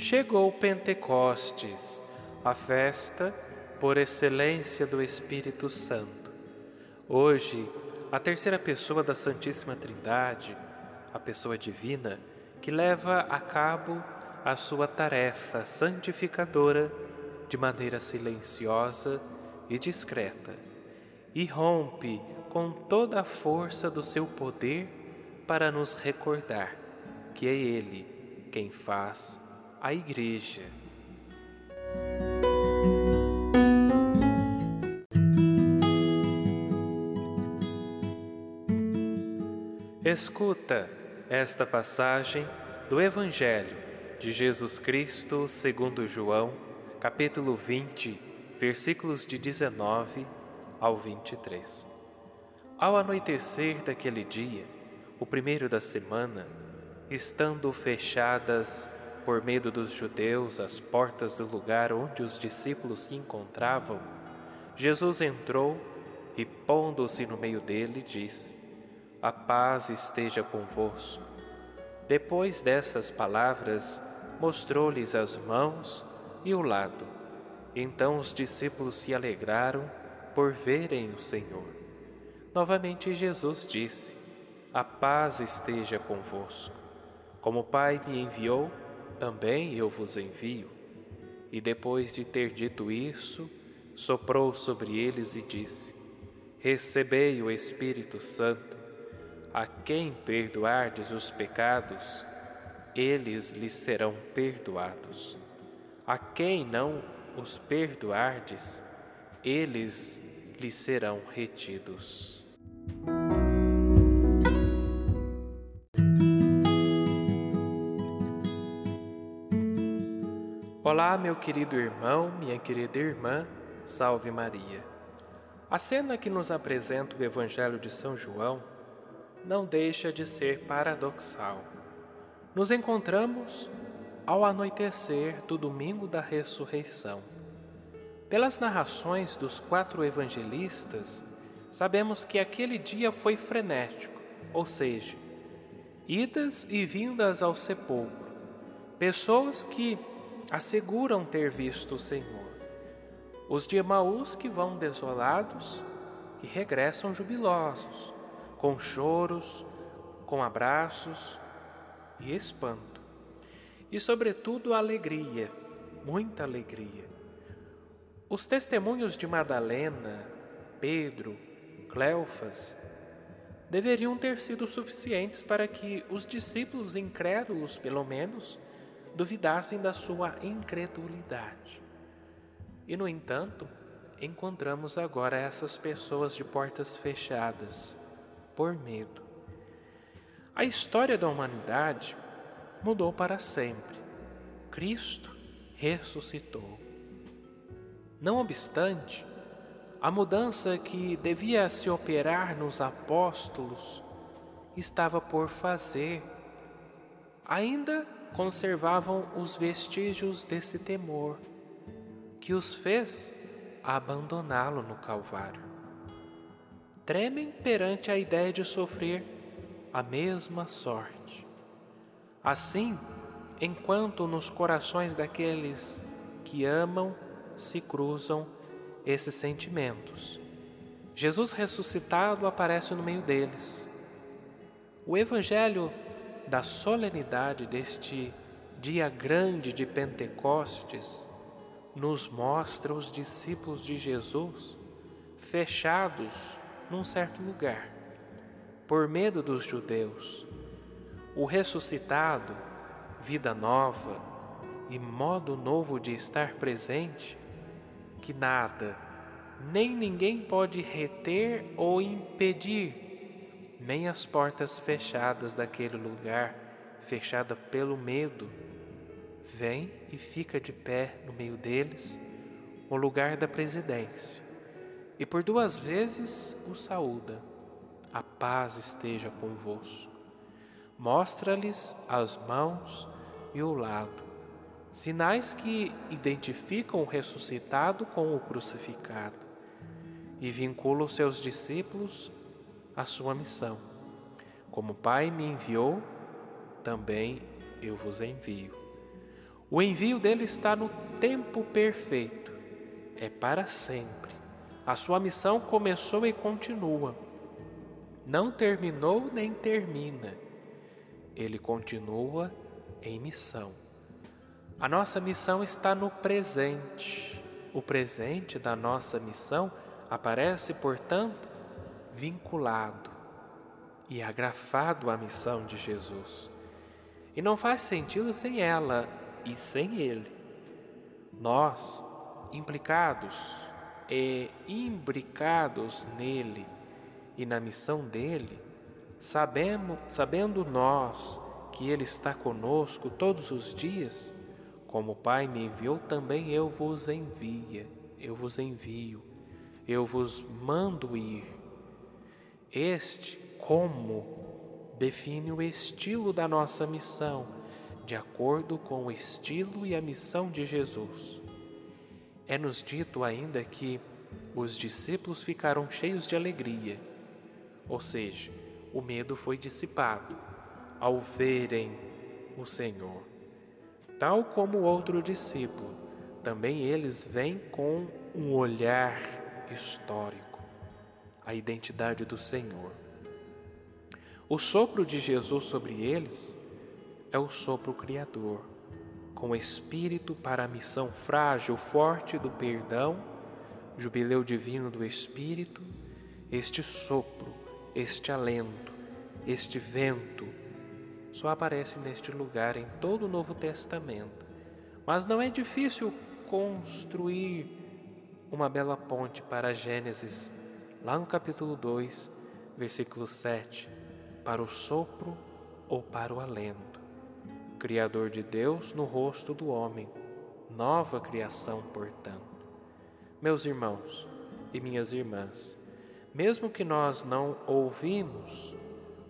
Chegou Pentecostes, a festa por excelência do Espírito Santo. Hoje, a terceira pessoa da Santíssima Trindade, a pessoa divina, que leva a cabo a sua tarefa santificadora de maneira silenciosa e discreta, e rompe com toda a força do seu poder para nos recordar que é Ele quem faz a Igreja. Escuta esta passagem do Evangelho de Jesus Cristo segundo João, capítulo 20, versículos de 19 ao 23. Ao anoitecer daquele dia, o primeiro da semana, estando fechadas por medo dos judeus as portas do lugar onde os discípulos se encontravam, Jesus entrou e, pondo-se no meio dele, disse: A paz esteja convosco. Depois dessas palavras, mostrou-lhes as mãos e o lado. Então os discípulos se alegraram por verem o Senhor. Novamente Jesus disse: A paz esteja convosco. Como o Pai me enviou, também eu vos envio. E depois de ter dito isso, soprou sobre eles e disse: Recebei o Espírito Santo. A quem perdoardes os pecados, eles lhes serão perdoados. A quem não os perdoardes, eles lhes serão retidos. Olá, meu querido irmão, minha querida irmã, salve Maria. A cena que nos apresenta o Evangelho de São João não deixa de ser paradoxal. Nos encontramos ao anoitecer do domingo da ressurreição. Pelas narrações dos quatro evangelistas, sabemos que aquele dia foi frenético, ou seja, idas e vindas ao sepulcro, pessoas que asseguram ter visto o Senhor. Os de Emaús que vão desolados e regressam jubilosos, com choros, com abraços e espanto. E, sobretudo, alegria, muita alegria. Os testemunhos de Madalena, Pedro, Cleofas deveriam ter sido suficientes para que os discípulos incrédulos, pelo menos, duvidassem da sua incredulidade. E, no entanto, encontramos agora essas pessoas de portas fechadas, por medo. A história da humanidade mudou para sempre. Cristo ressuscitou. Não obstante, a mudança que devia se operar nos apóstolos estava por fazer. Ainda conservavam os vestígios desse temor que os fez abandoná-lo no Calvário. Tremem perante a ideia de sofrer a mesma sorte. Assim, enquanto nos corações daqueles que amam se cruzam esses sentimentos, Jesus ressuscitado aparece no meio deles. O Evangelho da solenidade deste dia grande de Pentecostes nos mostra os discípulos de Jesus fechados num certo lugar, por medo dos judeus. O ressuscitado, vida nova e modo novo de estar presente, que nada, nem ninguém pode reter ou impedir nem as portas fechadas daquele lugar, fechada pelo medo, vem e fica de pé no meio deles, o lugar da presidência, e por duas vezes o saúda. A paz esteja convosco. Mostra-lhes as mãos e o lado, sinais que identificam o ressuscitado com o crucificado, e vincula os seus discípulos a sua missão. Como o Pai me enviou, também eu vos envio. O envio dele está no tempo perfeito, é para sempre. A sua missão começou e continua. Não terminou nem termina. Ele continua em missão. A nossa missão está no presente. O presente da nossa missão aparece, portanto, vinculado e agrafado à missão de Jesus. E não faz sentido sem ela e sem ele. Nós, implicados e imbricados nele e na missão dele, sabemos, sabendo nós que ele está conosco todos os dias, como o Pai me enviou, também eu vos envia, eu vos envio, eu vos mando ir. Este como define o estilo da nossa missão, de acordo com o estilo e a missão de Jesus. É-nos dito ainda que os discípulos ficaram cheios de alegria, ou seja, o medo foi dissipado ao verem o Senhor. Tal como o outro discípulo, também eles vêm com um olhar histórico, a identidade do Senhor. O sopro de Jesus sobre eles é o sopro criador, com espírito para a missão frágil, forte do perdão, jubileu divino do Espírito, este sopro, este alento, este vento, só aparece neste lugar em todo o Novo Testamento. Mas não é difícil construir uma bela ponte para Gênesis, lá no capítulo 2, versículo 7 para o sopro ou para o alento. Criador de Deus no rosto do homem, nova criação, portanto. Meus irmãos e minhas irmãs, mesmo que nós não ouvimos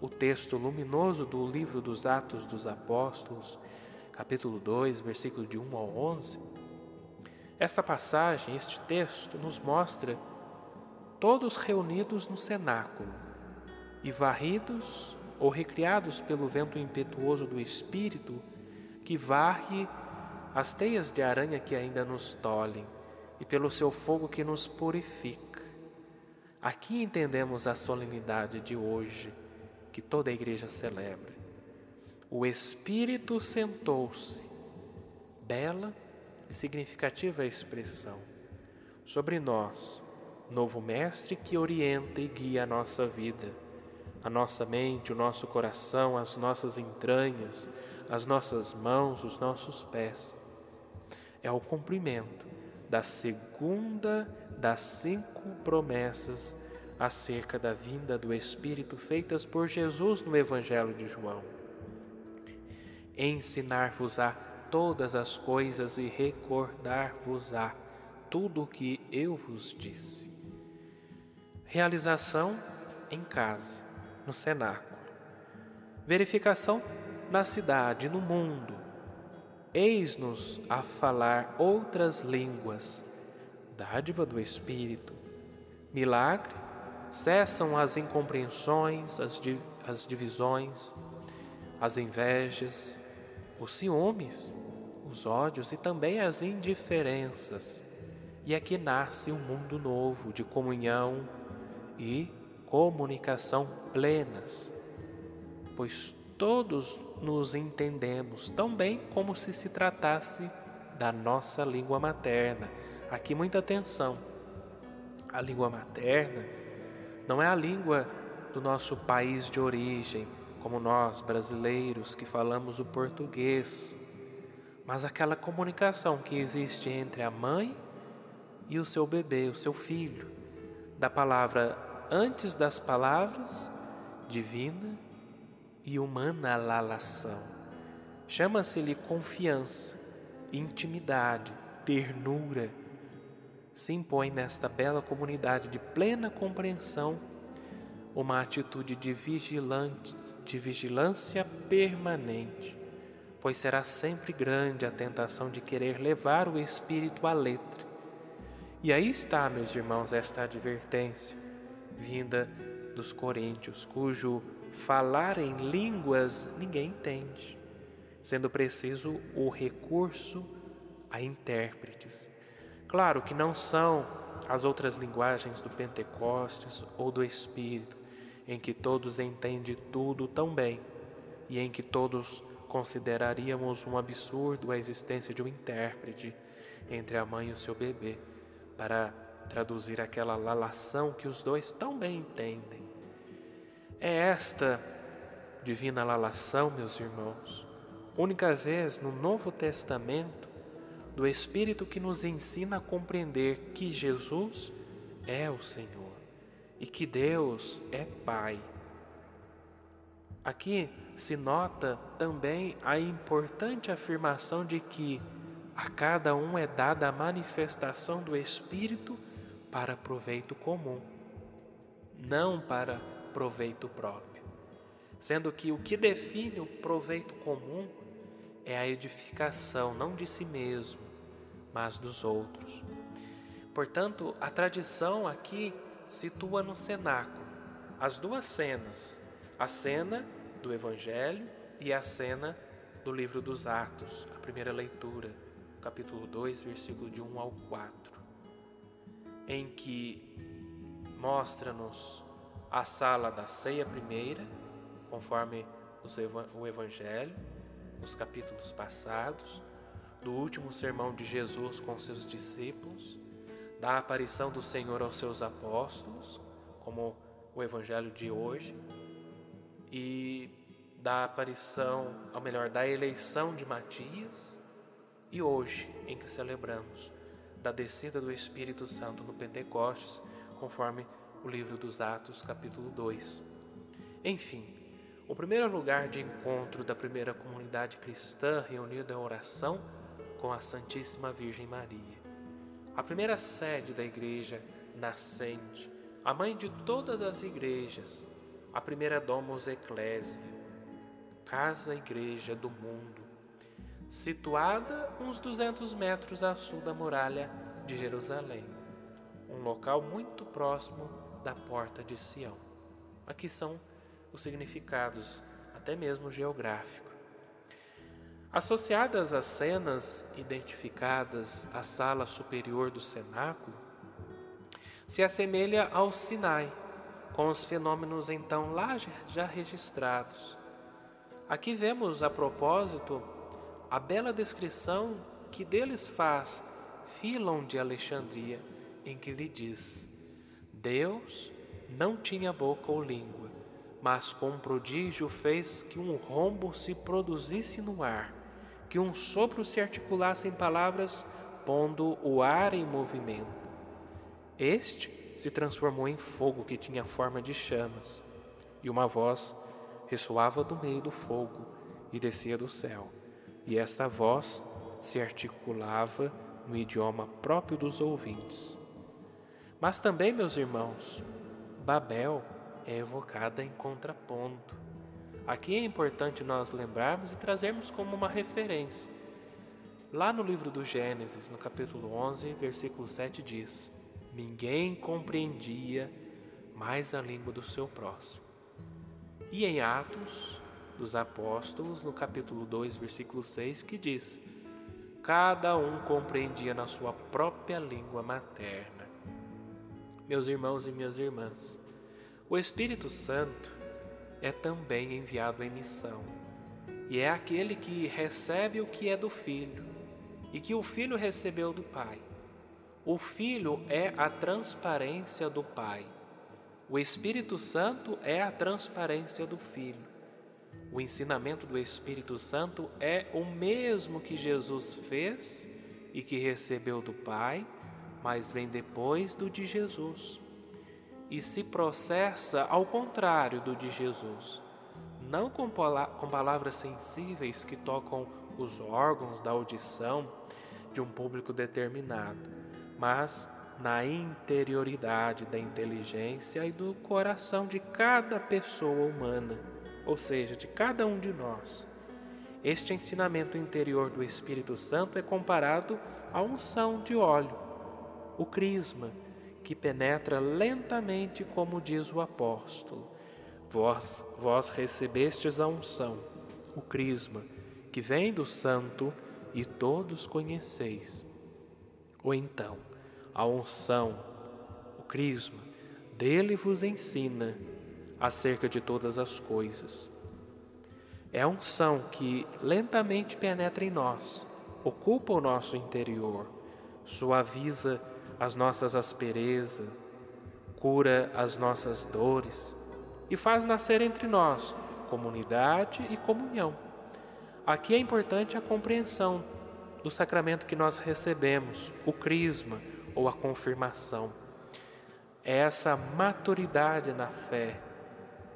o texto luminoso do livro dos Atos dos Apóstolos, capítulo 2, versículo de 1 ao 11, esta passagem, este texto, nos mostra todos reunidos no cenáculo, e varridos ou recriados pelo vento impetuoso do Espírito, que varre as teias de aranha que ainda nos tolhem, e pelo seu fogo que nos purifica. Aqui entendemos a solenidade de hoje, que toda a igreja celebra. O Espírito sentou-se, bela e significativa expressão, sobre nós, novo Mestre que orienta e guia a nossa vida a nossa mente, o nosso coração, as nossas entranhas, as nossas mãos, os nossos pés. É o cumprimento da segunda das cinco promessas acerca da vinda do Espírito feitas por Jesus no Evangelho de João. Ensinar-vos-á todas as coisas e recordar-vos-á tudo o que eu vos disse. Realização em casa no cenáculo. Verificação na cidade, no mundo. Eis-nos a falar outras línguas, dádiva do Espírito. Milagre, cessam as incompreensões, as, di as divisões, as invejas, os ciúmes, os ódios e também as indiferenças. E aqui nasce um mundo novo de comunhão e comunicação plenas, pois todos nos entendemos tão bem como se se tratasse da nossa língua materna. Aqui muita atenção. A língua materna não é a língua do nosso país de origem, como nós brasileiros que falamos o português, mas aquela comunicação que existe entre a mãe e o seu bebê, o seu filho, da palavra antes das palavras, divina e humana lalação. Chama-se-lhe confiança, intimidade, ternura. Se impõe nesta bela comunidade de plena compreensão uma atitude de, vigilante, de vigilância permanente, pois será sempre grande a tentação de querer levar o espírito à letra. E aí está, meus irmãos, esta advertência vinda dos coríntios, cujo falar em línguas ninguém entende. sendo preciso o recurso a intérpretes. Claro que não são as outras linguagens do Pentecostes ou do Espírito, em que todos entendem tudo tão bem e em que todos consideraríamos um absurdo a existência de um intérprete entre a mãe e o seu bebê para traduzir aquela lalação que os dois tão bem entendem. É esta divina lalação, meus irmãos, única vez no Novo Testamento do Espírito que nos ensina a compreender que Jesus é o Senhor e que Deus é Pai. Aqui se nota também a importante afirmação de que a cada um é dada a manifestação do Espírito para proveito comum, não para proveito próprio. Sendo que o que define o proveito comum é a edificação não de si mesmo, mas dos outros. Portanto, a tradição aqui situa no cenáculo as duas cenas: a cena do Evangelho e a cena do livro dos Atos, a primeira leitura, capítulo 2, versículo de 1 ao 4, em que mostra-nos a sala da ceia primeira, conforme o Evangelho, nos capítulos passados, do último sermão de Jesus com seus discípulos, da aparição do Senhor aos seus apóstolos, como o Evangelho de hoje, e da aparição, melhor, da eleição de Matias, e hoje, em que celebramos da descida do Espírito Santo no Pentecostes, conforme o livro dos Atos, capítulo 2. Enfim, o primeiro lugar de encontro da primeira comunidade cristã reunida em oração com a Santíssima Virgem Maria. A primeira sede da igreja nascente, a mãe de todas as igrejas, a primeira Domus Ecclesia, casa-igreja do mundo, situada uns 200 metros a sul da muralha de Jerusalém, um local muito próximo da porta de Sião. Aqui são os significados, até mesmo geográfico. Associadas às cenas identificadas à sala superior do cenáculo, se assemelha ao Sinai, com os fenômenos então lá já registrados. Aqui vemos, a propósito, a bela descrição que deles faz Filon de Alexandria, em que lhe diz: Deus não tinha boca ou língua, mas com um prodígio fez que um rombo se produzisse no ar, que um sopro se articulasse em palavras, pondo o ar em movimento. Este se transformou em fogo que tinha forma de chamas, e uma voz ressoava do meio do fogo e descia do céu, e esta voz se articulava no idioma próprio dos ouvintes. Mas também, meus irmãos, Babel é evocada em contraponto. Aqui é importante nós lembrarmos e trazermos como uma referência. Lá no livro do Gênesis, no capítulo 11, versículo 7 diz: ninguém compreendia mais a língua do seu próximo. E em Atos dos Apóstolos, no capítulo 2, versículo 6, que diz: Cada um compreendia na sua própria língua materna. Meus irmãos e minhas irmãs, o Espírito Santo é também enviado em missão, e é aquele que recebe o que é do Filho e que o Filho recebeu do Pai. O Filho é a transparência do Pai. O Espírito Santo é a transparência do Filho. O ensinamento do Espírito Santo é o mesmo que Jesus fez e que recebeu do Pai, mas vem depois do de Jesus. E se processa ao contrário do de Jesus, não com, com palavras sensíveis que tocam os órgãos da audição de um público determinado mas na interioridade da inteligência e do coração de cada pessoa humana, ou seja, de cada um de nós. Este ensinamento interior do Espírito Santo é comparado à unção de óleo, o crisma, que penetra lentamente, como diz o apóstolo. Vós, vós recebestes a unção, o crisma, que vem do Santo e todos conheceis. Ou então, a unção, o crisma, dele vos ensina acerca de todas as coisas. É a unção que lentamente penetra em nós, ocupa o nosso interior, suaviza as nossas asperezas, cura as nossas dores e faz nascer entre nós comunidade e comunhão. Aqui é importante a compreensão do sacramento que nós recebemos, o crisma ou a confirmação. É essa maturidade na fé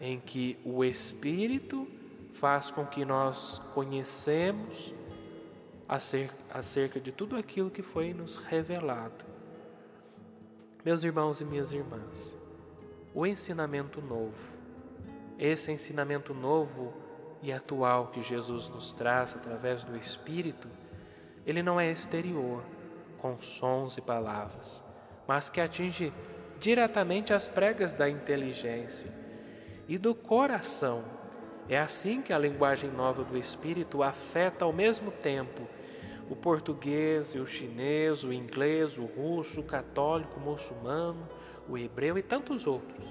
em que o Espírito faz com que nós conhecemos acerca, acerca de tudo aquilo que foi nos revelado. Meus irmãos e minhas irmãs, o ensinamento novo, esse ensinamento novo e atual que Jesus nos traz através do Espírito, ele não é exterior, com sons e palavras, mas que atinge diretamente as pregas da inteligência e do coração. É assim que a linguagem nova do Espírito afeta ao mesmo tempo o português o chinês, o inglês, o russo, o católico, o muçulmano, o hebreu e tantos outros.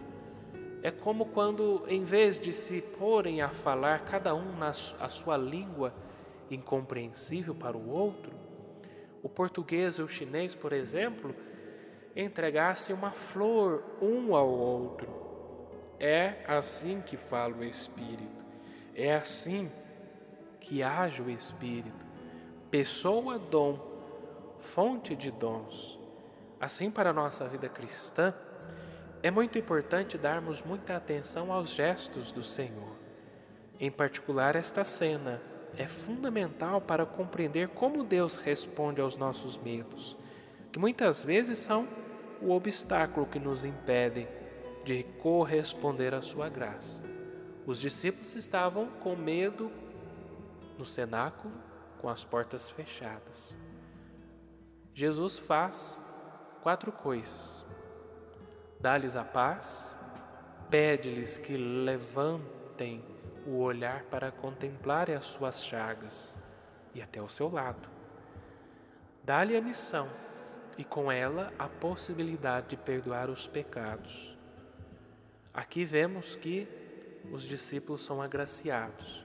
É como quando, em vez de se porem a falar cada um na a sua língua incompreensível para o outro, o português e o chinês, por exemplo, entregassem uma flor um ao outro. É assim que fala o Espírito, é assim que age o Espírito pessoa dom, fonte de dons. Assim, para a nossa vida cristã, é muito importante darmos muita atenção aos gestos do Senhor. Em particular, esta cena é fundamental para compreender como Deus responde aos nossos medos, que muitas vezes são o obstáculo que nos impede de corresponder à Sua graça. Os discípulos estavam com medo no cenáculo, com as portas fechadas. Jesus faz quatro coisas: dá-lhes a paz, pede-lhes que levantem o olhar para contemplar as suas chagas e até ao seu lado. Dá-lhe a missão e com ela a possibilidade de perdoar os pecados. Aqui vemos que os discípulos são agraciados.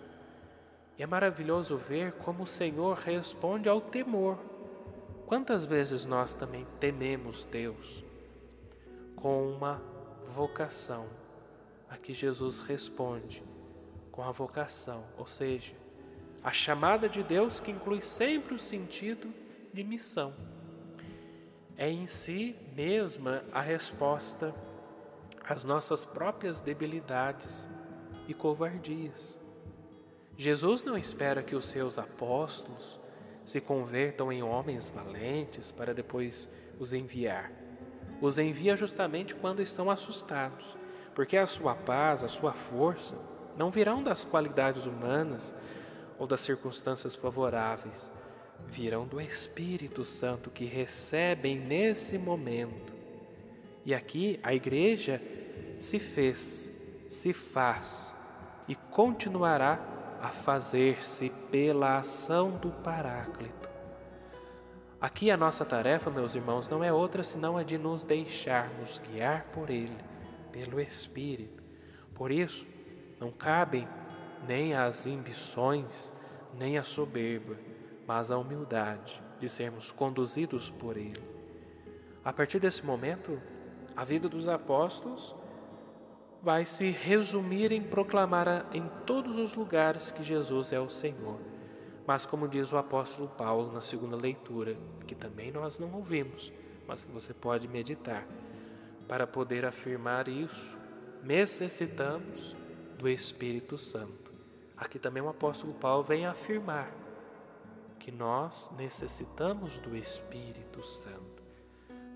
E é maravilhoso ver como o Senhor responde ao temor. Quantas vezes nós também tememos Deus com uma vocação? Aqui Jesus responde com a vocação, ou seja, a chamada de Deus que inclui sempre o sentido de missão. É em si mesma a resposta às nossas próprias debilidades e covardias. Jesus não espera que os seus apóstolos se convertam em homens valentes para depois os enviar. Os envia justamente quando estão assustados, porque a sua paz, a sua força, não virão das qualidades humanas ou das circunstâncias favoráveis, virão do Espírito Santo que recebem nesse momento. E aqui a igreja se fez, se faz e continuará a fazer-se pela ação do Paráclito. Aqui a nossa tarefa, meus irmãos, não é outra senão a de nos deixarmos guiar por Ele, pelo Espírito. Por isso, não cabem nem as ambições, nem a soberba, mas a humildade de sermos conduzidos por Ele. A partir desse momento, a vida dos apóstolos vai se resumir em proclamar em todos os lugares que Jesus é o Senhor. Mas, como diz o apóstolo Paulo na segunda leitura, que também nós não ouvimos, mas que você pode meditar, para poder afirmar isso, necessitamos do Espírito Santo. Aqui também o apóstolo Paulo vem afirmar que nós necessitamos do Espírito Santo.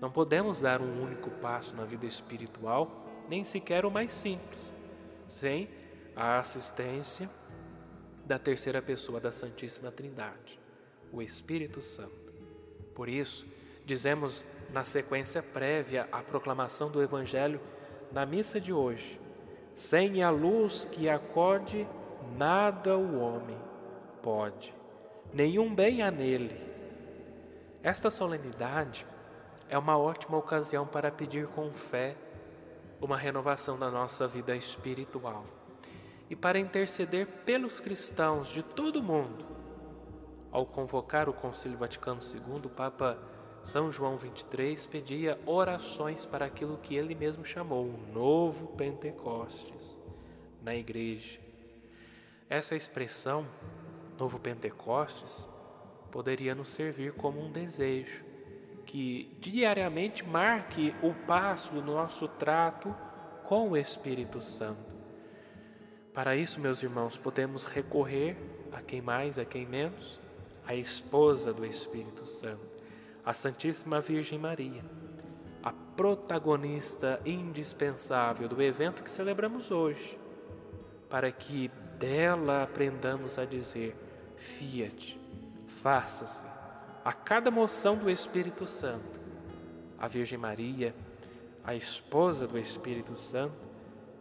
Não podemos dar um único passo na vida espiritual nem sequer o mais simples, sem a assistência da terceira pessoa da Santíssima Trindade, o Espírito Santo. Por isso, dizemos na sequência prévia à proclamação do Evangelho na missa de hoje: sem a luz que acorde, nada o homem pode, nenhum bem há nele. Esta solenidade é uma ótima ocasião para pedir com fé uma renovação da nossa vida espiritual e para interceder pelos cristãos de todo o mundo. Ao convocar o Concílio Vaticano II, o Papa São João XXIII pedia orações para aquilo que ele mesmo chamou o novo Pentecostes na igreja. Essa expressão, novo Pentecostes, poderia nos servir como um desejo que diariamente marque o passo do nosso trato com o Espírito Santo. Para isso, meus irmãos, podemos recorrer a quem mais, a quem menos? A esposa do Espírito Santo, a Santíssima Virgem Maria, a protagonista indispensável do evento que celebramos hoje, para que dela aprendamos a dizer: fiat, faça-se, a cada moção do Espírito Santo. A Virgem Maria, a esposa do Espírito Santo,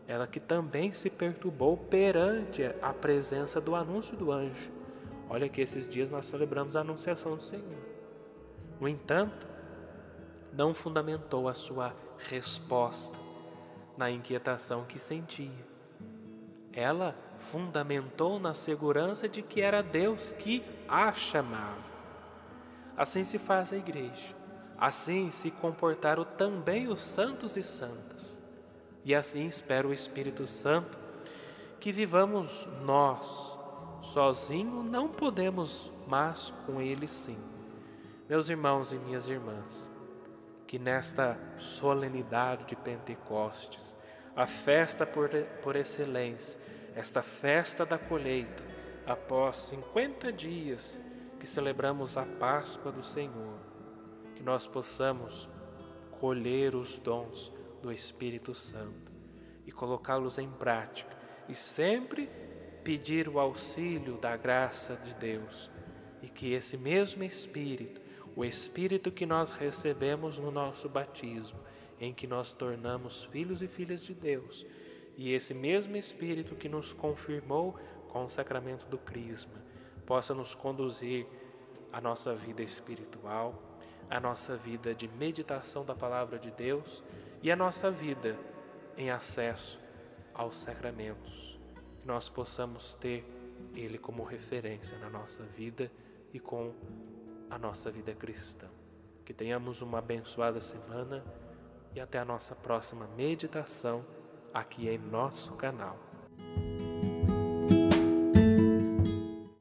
ela que também se perturbou perante a presença do anúncio do anjo. Olha que esses dias nós celebramos a anunciação do Senhor. No entanto, não fundamentou a sua resposta na inquietação que sentia. Ela fundamentou na segurança de que era Deus que a chamava. Assim se faz a igreja. Assim se comportaram também os santos e santas. E assim espero o Espírito Santo que vivamos nós. Sozinho não podemos, mas com Ele sim. Meus irmãos e minhas irmãs, que nesta solenidade de Pentecostes, a festa por, por excelência, esta festa da colheita, após 50 dias que celebramos a Páscoa do Senhor, que nós possamos colher os dons do Espírito Santo e colocá-los em prática e sempre pedir o auxílio da graça de Deus e que esse mesmo Espírito, o Espírito que nós recebemos no nosso batismo, em que nós tornamos filhos e filhas de Deus, e esse mesmo Espírito que nos confirmou com o sacramento do Crisma, possa nos conduzir à nossa vida espiritual, à nossa vida de meditação da palavra de Deus e a nossa vida em acesso aos sacramentos. Que nós possamos ter Ele como referência na nossa vida e com a nossa vida cristã. Que tenhamos uma abençoada semana e até a nossa próxima meditação aqui em nosso canal.